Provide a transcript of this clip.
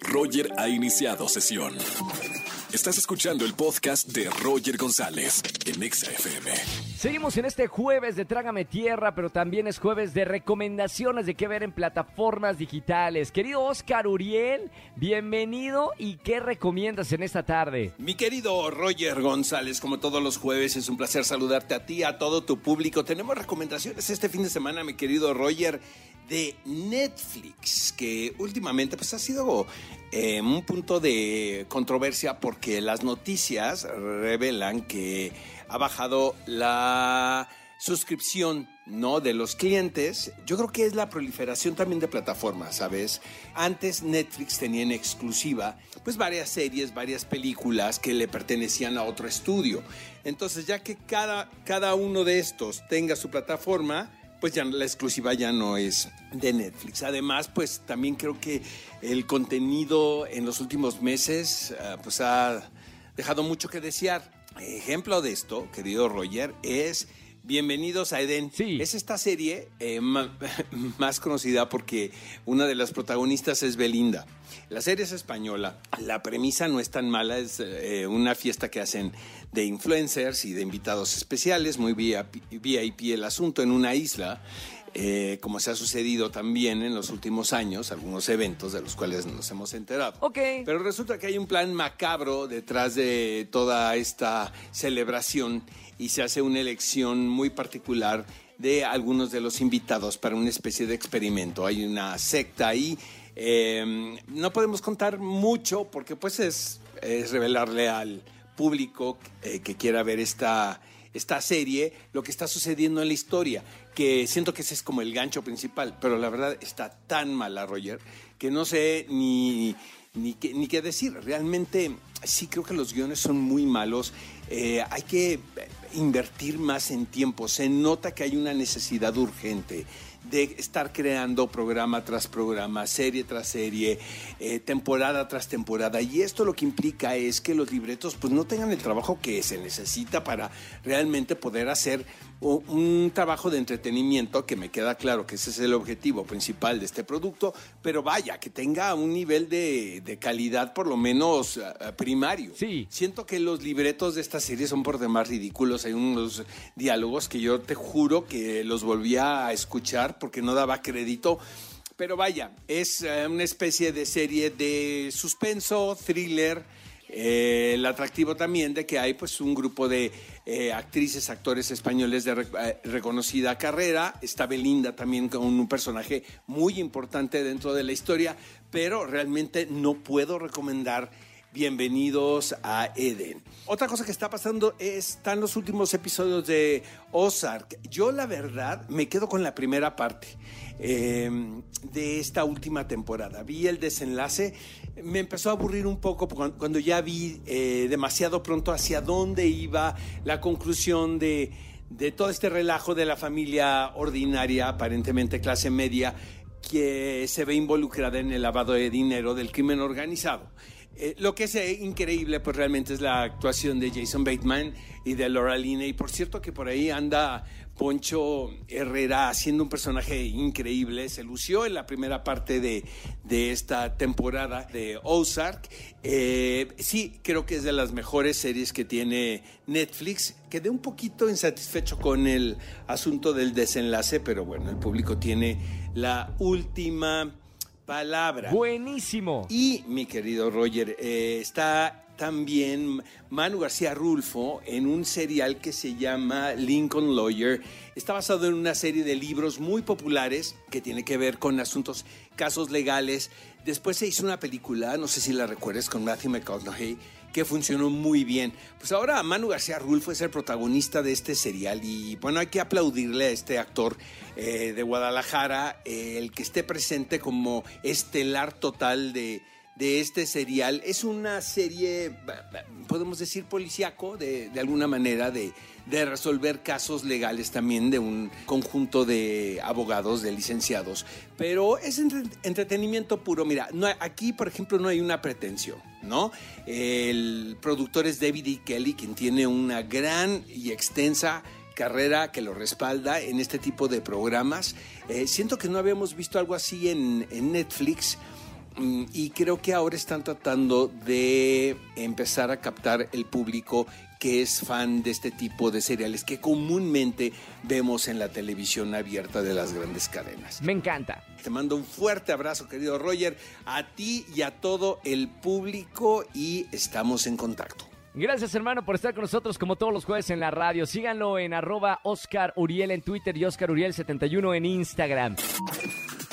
Roger ha iniciado sesión. Estás escuchando el podcast de Roger González en Exa FM. Seguimos en este jueves de Trágame Tierra, pero también es jueves de recomendaciones de qué ver en plataformas digitales. Querido Oscar Uriel, bienvenido y qué recomiendas en esta tarde. Mi querido Roger González, como todos los jueves, es un placer saludarte a ti, a todo tu público. Tenemos recomendaciones este fin de semana, mi querido Roger, de Netflix, que últimamente pues ha sido eh, un punto de controversia porque las noticias revelan que ha bajado la suscripción no de los clientes. Yo creo que es la proliferación también de plataformas, ¿sabes? Antes Netflix tenía en exclusiva pues varias series, varias películas que le pertenecían a otro estudio. Entonces, ya que cada, cada uno de estos tenga su plataforma, pues ya la exclusiva ya no es de Netflix. Además, pues también creo que el contenido en los últimos meses ah, pues ha dejado mucho que desear. Ejemplo de esto, querido Roger, es Bienvenidos a Eden. Sí. Es esta serie eh, más conocida porque una de las protagonistas es Belinda. La serie es española. La premisa no es tan mala. Es eh, una fiesta que hacen de influencers y de invitados especiales. Muy VIP el asunto en una isla. Eh, como se ha sucedido también en los últimos años, algunos eventos de los cuales nos hemos enterado. Pero resulta que hay un plan macabro detrás de toda esta celebración y se hace una elección muy particular de algunos de los invitados para una especie de experimento. Hay una secta ahí. Eh, no podemos contar mucho porque pues es, es revelarle al público eh, que quiera ver esta, esta serie lo que está sucediendo en la historia, que siento que ese es como el gancho principal, pero la verdad está tan mala, Roger, que no sé ni, ni, qué, ni qué decir. Realmente sí creo que los guiones son muy malos. Eh, hay que invertir más en tiempo. Se nota que hay una necesidad urgente de estar creando programa tras programa, serie tras serie, eh, temporada tras temporada. Y esto lo que implica es que los libretos pues no tengan el trabajo que se necesita para realmente poder hacer un trabajo de entretenimiento que me queda claro que ese es el objetivo principal de este producto, pero vaya, que tenga un nivel de, de calidad por lo menos uh, primario. Sí. Siento que los libretos de esta serie son por demás ridículos. Hay unos diálogos que yo te juro que los volví a escuchar porque no daba crédito. Pero vaya, es uh, una especie de serie de suspenso, thriller, eh, el atractivo también de que hay pues un grupo de eh, actrices, actores españoles de re eh, reconocida carrera. Está Belinda también con un personaje muy importante dentro de la historia, pero realmente no puedo recomendar Bienvenidos a Eden. Otra cosa que está pasando es, están los últimos episodios de Ozark. Yo la verdad me quedo con la primera parte eh, de esta última temporada. Vi el desenlace, me empezó a aburrir un poco cuando ya vi eh, demasiado pronto hacia dónde iba la conclusión de, de todo este relajo de la familia ordinaria, aparentemente clase media, que se ve involucrada en el lavado de dinero del crimen organizado. Eh, lo que es eh, increíble, pues realmente es la actuación de Jason Bateman y de Laura Linney. Y por cierto que por ahí anda Poncho Herrera haciendo un personaje increíble. Se lució en la primera parte de, de esta temporada de Ozark. Eh, sí, creo que es de las mejores series que tiene Netflix. Quedé un poquito insatisfecho con el asunto del desenlace, pero bueno, el público tiene la última palabra. Buenísimo. Y mi querido Roger, eh, está también Manu García Rulfo en un serial que se llama Lincoln Lawyer. Está basado en una serie de libros muy populares que tiene que ver con asuntos, casos legales. Después se hizo una película, no sé si la recuerdes, con Matthew McConaughey, que funcionó muy bien. Pues ahora Manu García Rulfo es el protagonista de este serial y bueno, hay que aplaudirle a este actor eh, de Guadalajara, eh, el que esté presente como estelar total de, de este serial. Es una serie, podemos decir, policíaco, de, de alguna manera, de, de, resolver casos legales también de un conjunto de abogados, de licenciados. Pero es entre, entretenimiento puro. Mira, no, aquí, por ejemplo, no hay una pretensión, ¿no? El productor es David E. Kelly, quien tiene una gran y extensa carrera que lo respalda en este tipo de programas. Eh, siento que no habíamos visto algo así en, Netflix Y creo que ahora están tratando de empezar a captar el público que es fan de este tipo de seriales que comúnmente vemos en la televisión abierta de las grandes cadenas. Me encanta. Te mando un fuerte abrazo, querido Roger, a ti y a todo el público y estamos en contacto. Gracias, hermano, por estar con nosotros como todos los jueves en la radio. Síganlo en arroba Oscar Uriel en Twitter y Oscar Uriel 71 en Instagram.